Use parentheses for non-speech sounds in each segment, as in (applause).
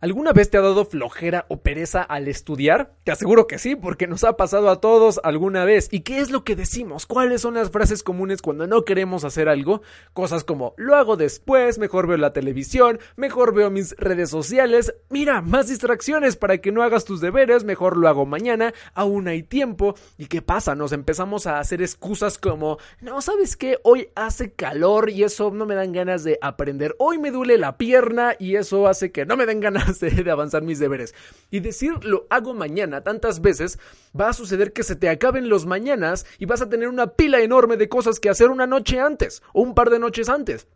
¿Alguna vez te ha dado flojera o pereza al estudiar? Te aseguro que sí, porque nos ha pasado a todos alguna vez. ¿Y qué es lo que decimos? ¿Cuáles son las frases comunes cuando no queremos hacer algo? Cosas como lo hago después, mejor veo la televisión, mejor veo mis redes sociales, mira, más distracciones para que no hagas tus deberes, mejor lo hago mañana, aún hay tiempo. ¿Y qué pasa? Nos empezamos a hacer excusas como, no, ¿sabes qué? Hoy hace calor y eso no me dan ganas de aprender. Hoy me duele la pierna y eso hace que no me den ganas (laughs) de avanzar mis deberes. Y decir lo hago mañana tantas veces, va a suceder que se te acaben los mañanas y vas a tener una pila enorme de cosas que hacer una noche antes o un par de noches antes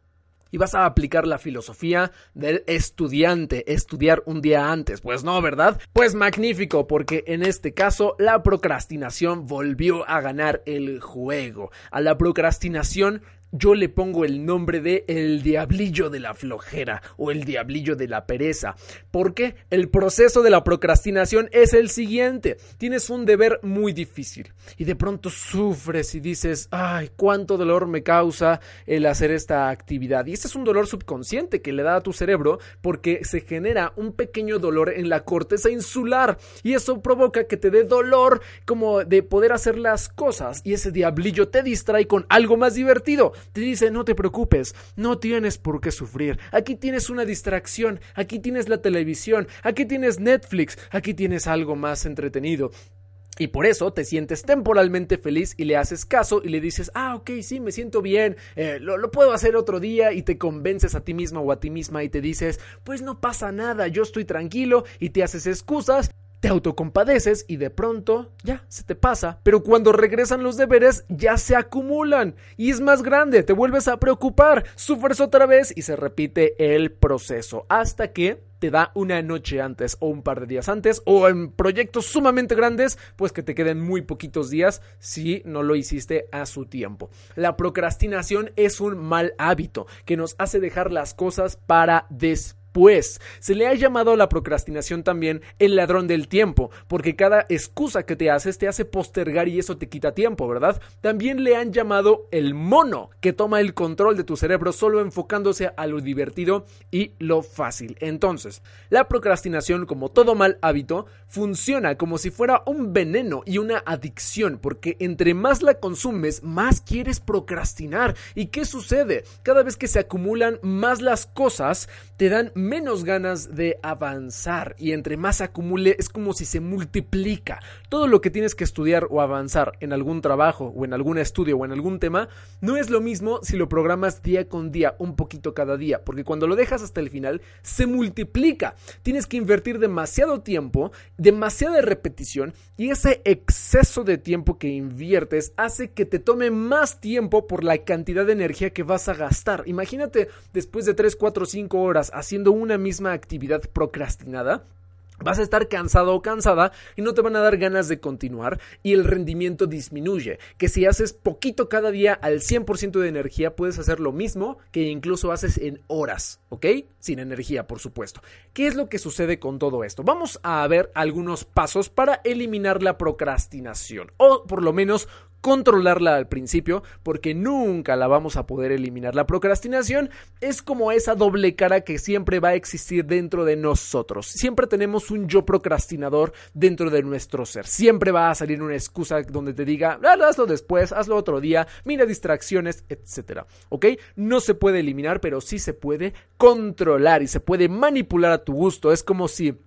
y vas a aplicar la filosofía del estudiante, estudiar un día antes. Pues no, ¿verdad? Pues magnífico, porque en este caso la procrastinación volvió a ganar el juego. A la procrastinación yo le pongo el nombre de el diablillo de la flojera o el diablillo de la pereza. Porque el proceso de la procrastinación es el siguiente. Tienes un deber muy difícil y de pronto sufres y dices, ay, cuánto dolor me causa el hacer esta actividad. Y este es un dolor subconsciente que le da a tu cerebro porque se genera un pequeño dolor en la corteza insular y eso provoca que te dé dolor como de poder hacer las cosas y ese diablillo te distrae con algo más divertido te dice no te preocupes, no tienes por qué sufrir, aquí tienes una distracción, aquí tienes la televisión, aquí tienes Netflix, aquí tienes algo más entretenido. Y por eso te sientes temporalmente feliz y le haces caso y le dices, ah, ok, sí, me siento bien, eh, lo, lo, puedo hacer otro día y te convences a ti misma o a ti misma y te dices, pues no pasa nada, yo estoy tranquilo y te haces excusas te autocompadeces y de pronto ya se te pasa, pero cuando regresan los deberes ya se acumulan y es más grande, te vuelves a preocupar, sufres otra vez y se repite el proceso hasta que te da una noche antes o un par de días antes o en proyectos sumamente grandes pues que te queden muy poquitos días si no lo hiciste a su tiempo. La procrastinación es un mal hábito que nos hace dejar las cosas para después pues se le ha llamado a la procrastinación también el ladrón del tiempo, porque cada excusa que te haces te hace postergar y eso te quita tiempo, ¿verdad? También le han llamado el mono, que toma el control de tu cerebro solo enfocándose a lo divertido y lo fácil. Entonces, la procrastinación, como todo mal hábito, funciona como si fuera un veneno y una adicción, porque entre más la consumes, más quieres procrastinar. ¿Y qué sucede? Cada vez que se acumulan más las cosas, te dan menos ganas de avanzar y entre más acumule es como si se multiplica. Todo lo que tienes que estudiar o avanzar en algún trabajo o en algún estudio o en algún tema no es lo mismo si lo programas día con día, un poquito cada día, porque cuando lo dejas hasta el final se multiplica. Tienes que invertir demasiado tiempo, demasiada repetición y ese exceso de tiempo que inviertes hace que te tome más tiempo por la cantidad de energía que vas a gastar. Imagínate después de 3, 4, 5 horas haciendo una misma actividad procrastinada, Vas a estar cansado o cansada y no te van a dar ganas de continuar y el rendimiento disminuye. Que si haces poquito cada día al 100% de energía, puedes hacer lo mismo que incluso haces en horas, ¿ok? Sin energía, por supuesto. ¿Qué es lo que sucede con todo esto? Vamos a ver algunos pasos para eliminar la procrastinación o por lo menos controlarla al principio porque nunca la vamos a poder eliminar. La procrastinación es como esa doble cara que siempre va a existir dentro de nosotros. Siempre tenemos un yo procrastinador dentro de nuestro ser. Siempre va a salir una excusa donde te diga, ah, hazlo después, hazlo otro día, mira distracciones, etcétera. ¿Ok? No se puede eliminar, pero sí se puede controlar y se puede manipular a tu gusto. Es como si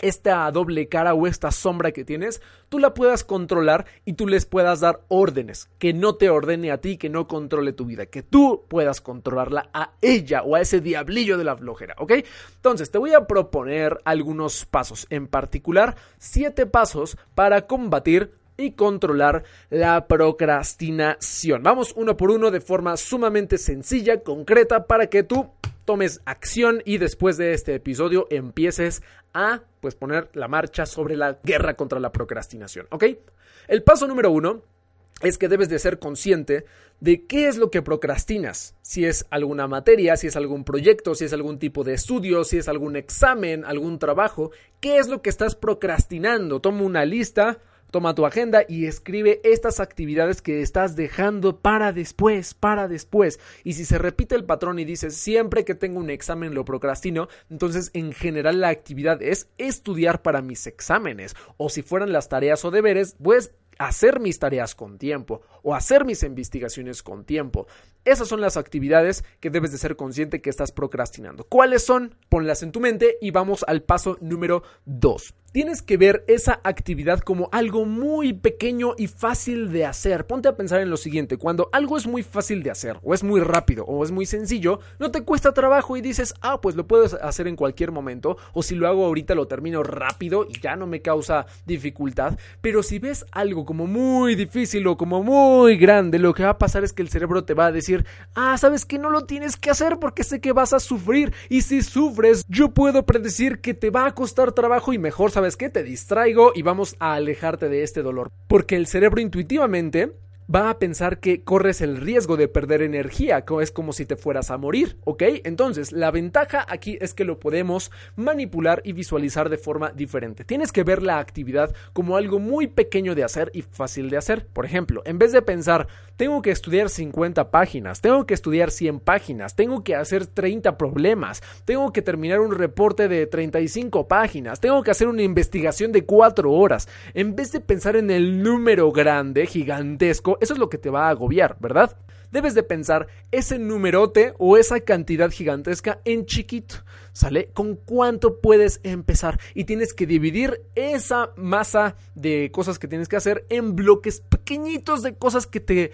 esta doble cara o esta sombra que tienes, tú la puedas controlar y tú les puedas dar órdenes, que no te ordene a ti, que no controle tu vida, que tú puedas controlarla a ella o a ese diablillo de la flojera, ¿ok? Entonces, te voy a proponer algunos pasos, en particular, siete pasos para combatir y controlar la procrastinación. Vamos uno por uno de forma sumamente sencilla, concreta, para que tú tomes acción y después de este episodio empieces a pues poner la marcha sobre la guerra contra la procrastinación, ¿ok? El paso número uno es que debes de ser consciente de qué es lo que procrastinas. Si es alguna materia, si es algún proyecto, si es algún tipo de estudio, si es algún examen, algún trabajo, qué es lo que estás procrastinando. Toma una lista, toma tu agenda y escribe estas actividades que estás dejando para después, para después. Y si se repite el patrón y dices siempre que tengo un examen lo procrastino, entonces en general la actividad es estudiar para mis exámenes. O si fueran las tareas o deberes, pues hacer mis tareas con tiempo o hacer mis investigaciones con tiempo. Esas son las actividades que debes de ser consciente que estás procrastinando. ¿Cuáles son? Ponlas en tu mente y vamos al paso número 2 tienes que ver esa actividad como algo muy pequeño y fácil de hacer. Ponte a pensar en lo siguiente, cuando algo es muy fácil de hacer, o es muy rápido, o es muy sencillo, no te cuesta trabajo y dices, ah, pues lo puedes hacer en cualquier momento, o si lo hago ahorita lo termino rápido y ya no me causa dificultad. Pero si ves algo como muy difícil o como muy grande, lo que va a pasar es que el cerebro te va a decir, ah, sabes que no lo tienes que hacer porque sé que vas a sufrir, y si sufres, yo puedo predecir que te va a costar trabajo y mejor sabes ¿sabes qué? Te distraigo y vamos a alejarte de este dolor. Porque el cerebro intuitivamente va a pensar que corres el riesgo de perder energía, que es como si te fueras a morir, ¿ok? Entonces, la ventaja aquí es que lo podemos manipular y visualizar de forma diferente. Tienes que ver la actividad como algo muy pequeño de hacer y fácil de hacer. Por ejemplo, en vez de pensar, tengo que estudiar 50 páginas, tengo que estudiar 100 páginas, tengo que hacer 30 problemas, tengo que terminar un reporte de 35 páginas, tengo que hacer una investigación de 4 horas, en vez de pensar en el número grande, gigantesco, eso es lo que te va a agobiar, ¿verdad? Debes de pensar ese numerote o esa cantidad gigantesca en chiquito, ¿sale? ¿Con cuánto puedes empezar? Y tienes que dividir esa masa de cosas que tienes que hacer en bloques pequeñitos de cosas que te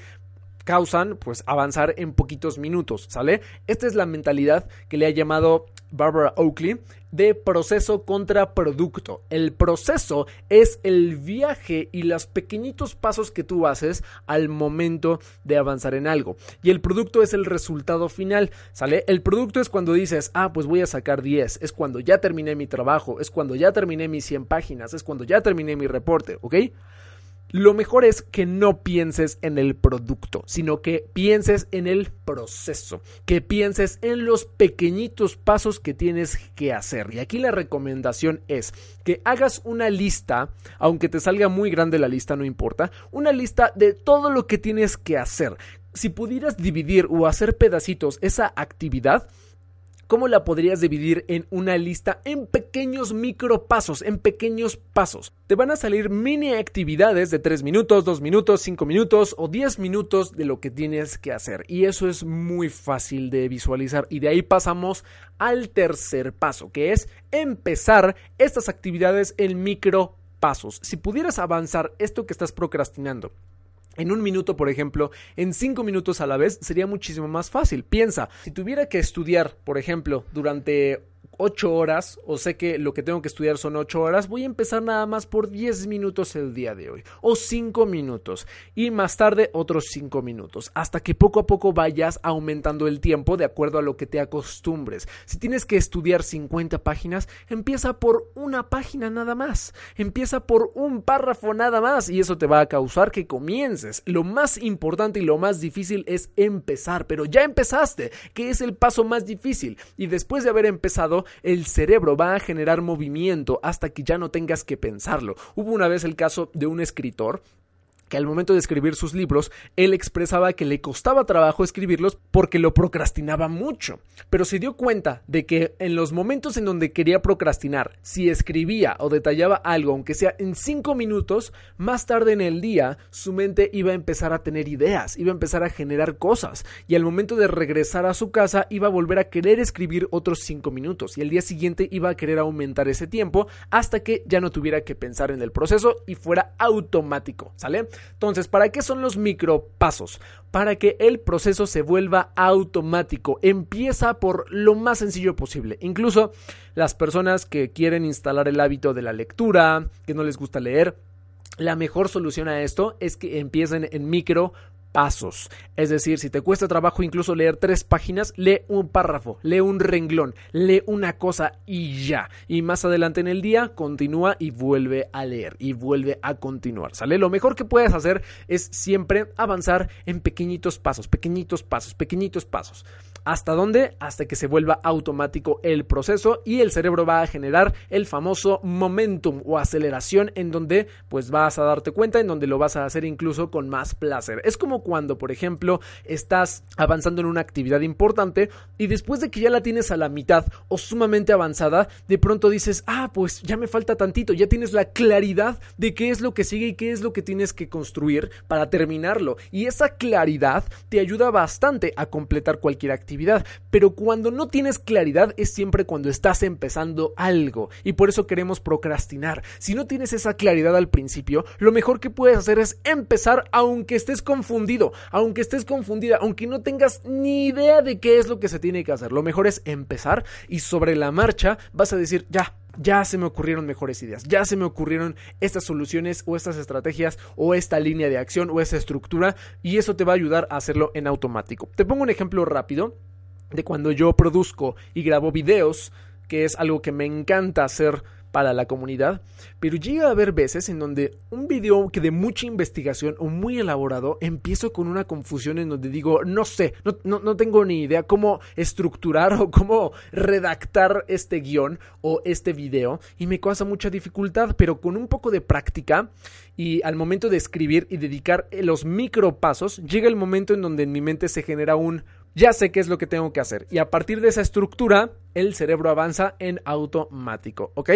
causan pues avanzar en poquitos minutos, ¿sale? Esta es la mentalidad que le ha llamado Barbara Oakley de proceso contra producto. El proceso es el viaje y los pequeñitos pasos que tú haces al momento de avanzar en algo. Y el producto es el resultado final, ¿sale? El producto es cuando dices, ah, pues voy a sacar 10, es cuando ya terminé mi trabajo, es cuando ya terminé mis 100 páginas, es cuando ya terminé mi reporte, ¿ok? Lo mejor es que no pienses en el producto, sino que pienses en el proceso, que pienses en los pequeñitos pasos que tienes que hacer. Y aquí la recomendación es que hagas una lista, aunque te salga muy grande la lista, no importa, una lista de todo lo que tienes que hacer. Si pudieras dividir o hacer pedacitos esa actividad, ¿Cómo la podrías dividir en una lista en pequeños micropasos, en pequeños pasos? Te van a salir mini actividades de 3 minutos, 2 minutos, 5 minutos o 10 minutos de lo que tienes que hacer. Y eso es muy fácil de visualizar. Y de ahí pasamos al tercer paso, que es empezar estas actividades en micropasos. Si pudieras avanzar esto que estás procrastinando en un minuto, por ejemplo, en cinco minutos a la vez sería muchísimo más fácil. Piensa, si tuviera que estudiar, por ejemplo, durante 8 horas o sé que lo que tengo que estudiar son 8 horas, voy a empezar nada más por 10 minutos el día de hoy o 5 minutos y más tarde otros 5 minutos hasta que poco a poco vayas aumentando el tiempo de acuerdo a lo que te acostumbres. Si tienes que estudiar 50 páginas, empieza por una página nada más, empieza por un párrafo nada más y eso te va a causar que comiences. Lo más importante y lo más difícil es empezar, pero ya empezaste, que es el paso más difícil y después de haber empezado el cerebro va a generar movimiento hasta que ya no tengas que pensarlo. Hubo una vez el caso de un escritor que al momento de escribir sus libros, él expresaba que le costaba trabajo escribirlos porque lo procrastinaba mucho, pero se dio cuenta de que en los momentos en donde quería procrastinar, si escribía o detallaba algo, aunque sea en cinco minutos, más tarde en el día su mente iba a empezar a tener ideas, iba a empezar a generar cosas, y al momento de regresar a su casa iba a volver a querer escribir otros cinco minutos, y el día siguiente iba a querer aumentar ese tiempo hasta que ya no tuviera que pensar en el proceso y fuera automático, ¿sale? Entonces, ¿para qué son los micropasos? Para que el proceso se vuelva automático. Empieza por lo más sencillo posible. Incluso las personas que quieren instalar el hábito de la lectura, que no les gusta leer, la mejor solución a esto es que empiecen en micro pasos. Es decir, si te cuesta trabajo incluso leer tres páginas, lee un párrafo, lee un renglón, lee una cosa y ya. Y más adelante en el día, continúa y vuelve a leer y vuelve a continuar. ¿Sale? Lo mejor que puedes hacer es siempre avanzar en pequeñitos pasos, pequeñitos pasos, pequeñitos pasos. ¿Hasta dónde? Hasta que se vuelva automático el proceso y el cerebro va a generar el famoso momentum o aceleración en donde pues vas a darte cuenta, en donde lo vas a hacer incluso con más placer. Es como cuando, por ejemplo, estás avanzando en una actividad importante y después de que ya la tienes a la mitad o sumamente avanzada, de pronto dices, ah, pues ya me falta tantito, ya tienes la claridad de qué es lo que sigue y qué es lo que tienes que construir para terminarlo. Y esa claridad te ayuda bastante a completar cualquier actividad pero cuando no tienes claridad es siempre cuando estás empezando algo y por eso queremos procrastinar. Si no tienes esa claridad al principio, lo mejor que puedes hacer es empezar aunque estés confundido, aunque estés confundida, aunque no tengas ni idea de qué es lo que se tiene que hacer. Lo mejor es empezar y sobre la marcha vas a decir, ya, ya se me ocurrieron mejores ideas, ya se me ocurrieron estas soluciones o estas estrategias o esta línea de acción o esa estructura y eso te va a ayudar a hacerlo en automático. Te pongo un ejemplo rápido de cuando yo produzco y grabo videos, que es algo que me encanta hacer para la comunidad, pero llega a haber veces en donde un video que de mucha investigación o muy elaborado empiezo con una confusión en donde digo, no sé, no, no, tengo ni idea cómo estructurar o cómo redactar este guion o este video y me causa mucha dificultad, pero con un poco de práctica y al momento de escribir y dedicar los micropasos, llega el momento en donde en mi mente se genera un ya sé qué es lo que tengo que hacer y a partir de esa estructura el cerebro avanza en automático, ¿ok?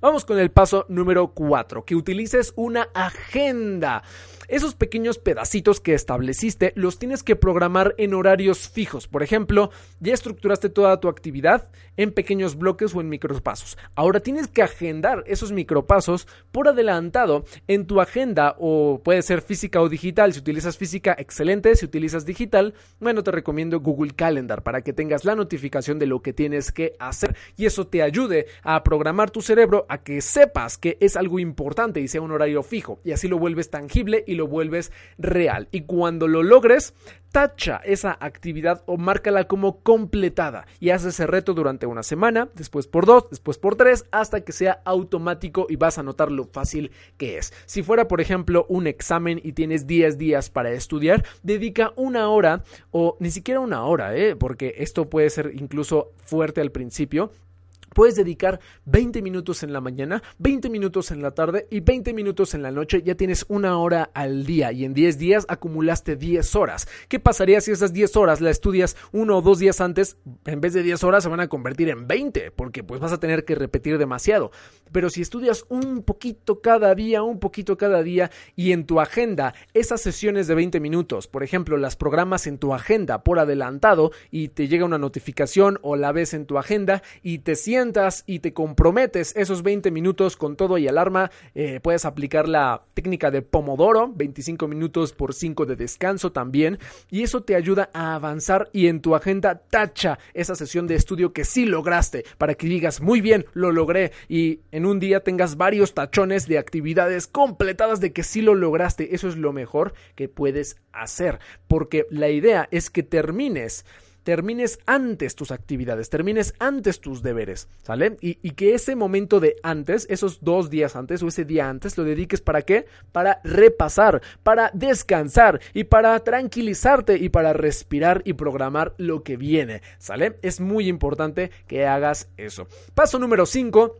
Vamos con el paso número 4, que utilices una agenda. Esos pequeños pedacitos que estableciste los tienes que programar en horarios fijos. Por ejemplo, ya estructuraste toda tu actividad en pequeños bloques o en micropasos. Ahora tienes que agendar esos micropasos por adelantado en tu agenda o puede ser física o digital. Si utilizas física, excelente. Si utilizas digital, bueno, te recomiendo Google Calendar para que tengas la notificación de lo que tienes que hacer y eso te ayude a programar tu cerebro a que sepas que es algo importante y sea un horario fijo y así lo vuelves tangible y lo vuelves real. Y cuando lo logres, tacha esa actividad o márcala como completada y haz ese reto durante una semana, después por dos, después por tres, hasta que sea automático y vas a notar lo fácil que es. Si fuera, por ejemplo, un examen y tienes 10 días para estudiar, dedica una hora o ni siquiera una hora, ¿eh? porque esto puede ser incluso fuerte al principio, Puedes dedicar 20 minutos en la mañana, 20 minutos en la tarde y 20 minutos en la noche. Ya tienes una hora al día y en 10 días acumulaste 10 horas. ¿Qué pasaría si esas 10 horas las estudias uno o dos días antes? En vez de 10 horas se van a convertir en 20 porque pues vas a tener que repetir demasiado. Pero si estudias un poquito cada día, un poquito cada día y en tu agenda esas sesiones de 20 minutos, por ejemplo, las programas en tu agenda por adelantado y te llega una notificación o la ves en tu agenda y te sientes y te comprometes esos 20 minutos con todo y alarma, eh, puedes aplicar la técnica de Pomodoro, 25 minutos por 5 de descanso también, y eso te ayuda a avanzar y en tu agenda tacha esa sesión de estudio que sí lograste, para que digas, muy bien, lo logré, y en un día tengas varios tachones de actividades completadas de que sí lo lograste. Eso es lo mejor que puedes hacer, porque la idea es que termines termines antes tus actividades, termines antes tus deberes, ¿sale? Y, que ese momento de antes, esos dos días antes o ese día antes, lo dediques para qué? Para repasar, para descansar y para tranquilizarte y para respirar y programar lo que viene, ¿sale? Es muy importante que hagas eso. Paso número 5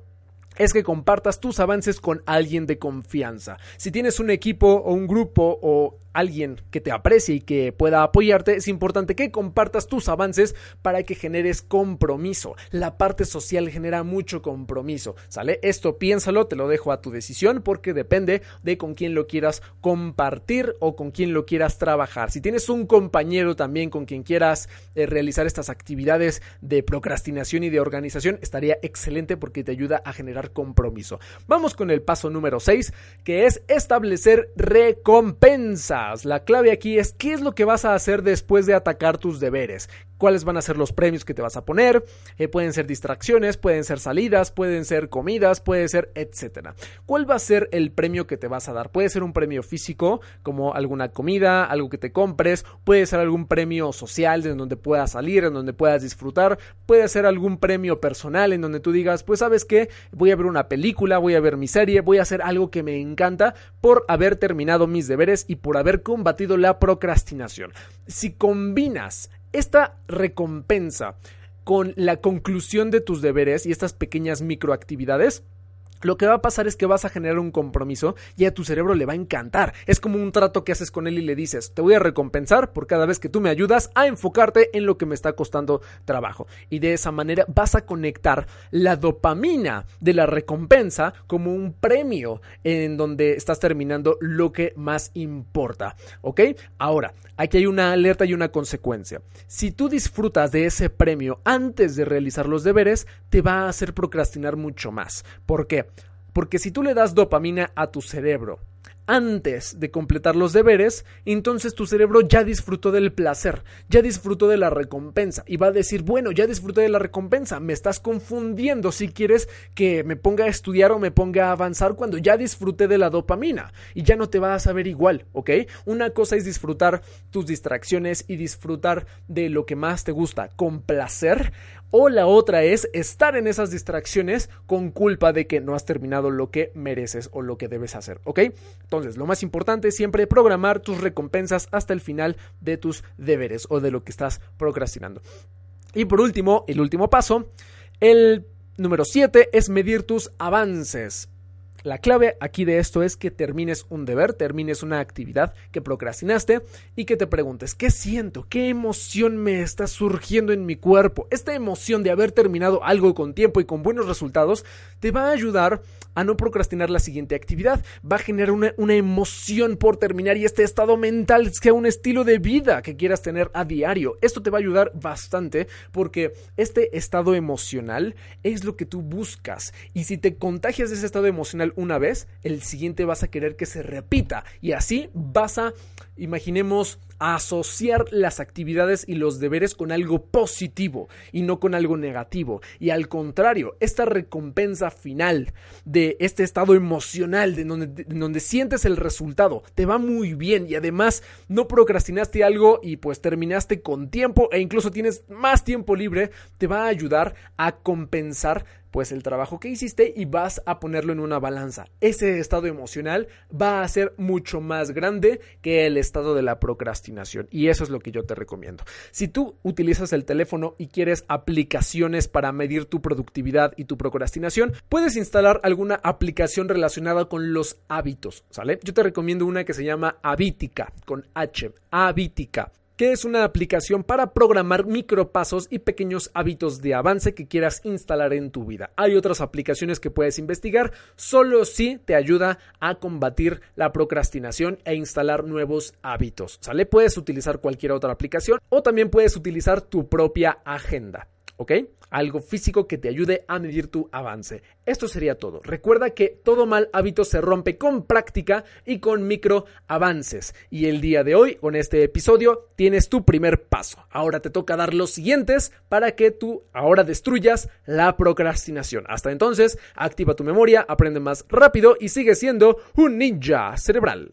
es que compartas tus avances con alguien de confianza. Si tienes un equipo o un grupo o alguien que te aprecie y que pueda apoyarte, es importante que compartas tus avances para que generes compromiso. La parte social genera mucho compromiso, ¿sale? Esto piénsalo, te lo dejo a tu decisión porque depende de con quién lo quieras compartir o con quién lo quieras trabajar. Si tienes un compañero también con quien quieras eh, realizar estas actividades de procrastinación y de organización, estaría excelente porque te ayuda a generar compromiso. Vamos con el paso número 6, que es establecer La clave aquí es qué es lo que vas a hacer después de atacar tus deberes. cuáles van a ser los premios que te vas a poner, eh, pueden ser distracciones, pueden ser salidas, pueden ser comidas, puede ser etcétera. ¿Cuál va a ser el premio que te vas a dar? Puede ser un premio físico, como alguna comida, algo que te compres, puede ser algún premio social en donde puedas salir, en donde puedas disfrutar, puede ser algún premio personal en donde tú digas, pues sabes qué, voy a ver una película, voy a ver mi serie, voy a hacer algo que me encanta por haber terminado mis deberes y por haber combatido la procrastinación. Si combinas esta recompensa con la conclusión de tus deberes y estas pequeñas microactividades, lo que va a pasar es que vas a generar un compromiso y a tu cerebro le va a encantar. Es como un trato que haces con él y le dices, te voy a recompensar por cada vez que tú me ayudas a enfocarte en lo que me está costando trabajo. Y de esa manera vas a conectar la dopamina de la recompensa como un premio en donde estás terminando lo que más importa. ¿Ok? Ahora, aquí hay una alerta y una consecuencia. Si tú disfrutas de ese premio antes de realizar los deberes, te va a hacer procrastinar mucho más. ¿Por qué? Porque si tú le das dopamina a tu cerebro antes de completar los deberes, entonces tu cerebro ya disfrutó del placer, ya disfrutó de la recompensa y va a decir, bueno, ya disfruté de la recompensa, me estás confundiendo si quieres que me ponga a estudiar o me ponga a avanzar cuando ya disfruté de la dopamina y ya no te vas a saber igual, ¿ok? Una cosa es disfrutar tus distracciones y disfrutar de lo que más te gusta con placer, o la otra es estar en esas distracciones con culpa de que no has terminado lo que mereces o lo que debes hacer, ¿ok? Entonces, lo más importante es siempre programar tus recompensas hasta el final de tus deberes o de lo que estás procrastinando. Y por último, el último paso, el número 7 es medir tus avances. La clave aquí de esto es que termines un deber, termines una actividad que procrastinaste y que te preguntes, ¿qué siento? ¿Qué emoción me está surgiendo en mi cuerpo? Esta emoción de haber terminado algo con tiempo y con buenos resultados te va a ayudar a no procrastinar la siguiente actividad. Va a generar una, una emoción por terminar y este estado mental sea un estilo de vida que quieras tener a diario. Esto te va a ayudar bastante porque este estado emocional es lo que tú buscas y si te contagias de ese estado emocional una vez, el siguiente vas a querer que se repita. Y así vas a, imaginemos, asociar las actividades y los deberes con algo positivo y no con algo negativo. Y al contrario, esta recompensa final de este estado emocional, de donde, donde sientes el resultado, te va muy bien y además no procrastinaste algo y pues terminaste con tiempo e incluso tienes más tiempo libre, te va a ayudar a compensar pues el trabajo que hiciste y vas a ponerlo en una balanza. Ese estado emocional va a ser mucho más grande que el estado de la procrastinación y eso es lo que yo te recomiendo. Si tú utilizas el teléfono y quieres aplicaciones para medir tu productividad y tu procrastinación, puedes instalar alguna aplicación relacionada con los hábitos, ¿sale? Yo te recomiendo una que se llama Habitica con H, Habitica que es una aplicación para programar micropasos y pequeños hábitos de avance que quieras instalar en tu vida. Hay otras aplicaciones que puedes investigar, solo si te ayuda a combatir la procrastinación e instalar nuevos hábitos. ¿Sale? Puedes utilizar cualquier otra aplicación o también puedes utilizar tu propia agenda. ¿Ok? Algo físico que te ayude a medir tu avance. Esto sería todo. Recuerda que todo mal hábito se rompe con práctica y con micro avances. Y el día de hoy, con este episodio, tienes tu primer paso. Ahora te toca dar los siguientes para que tú ahora destruyas la procrastinación. Hasta entonces, activa tu memoria, aprende más rápido y sigue siendo un ninja cerebral.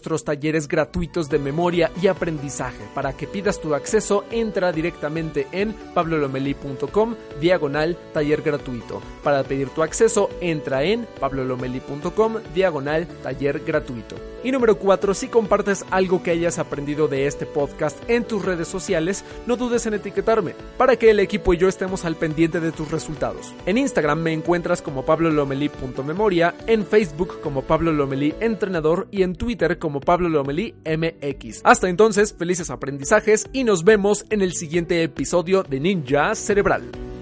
talleres gratuitos de memoria y aprendizaje. Para que pidas tu acceso, entra directamente en pablolomeli.com diagonal taller gratuito. Para pedir tu acceso, entra en pablolomeli.com diagonal taller gratuito. Y número 4, si compartes algo que hayas aprendido de este podcast en tus redes sociales, no dudes en etiquetarme para que el equipo y yo estemos al pendiente de tus resultados. En Instagram me encuentras como pablolomeli.memoria, en Facebook como Pablo Lomelí Entrenador y en Twitter como Pablo Lomelí MX. Hasta entonces, felices aprendizajes y nos vemos en el siguiente episodio de Ninja Cerebral.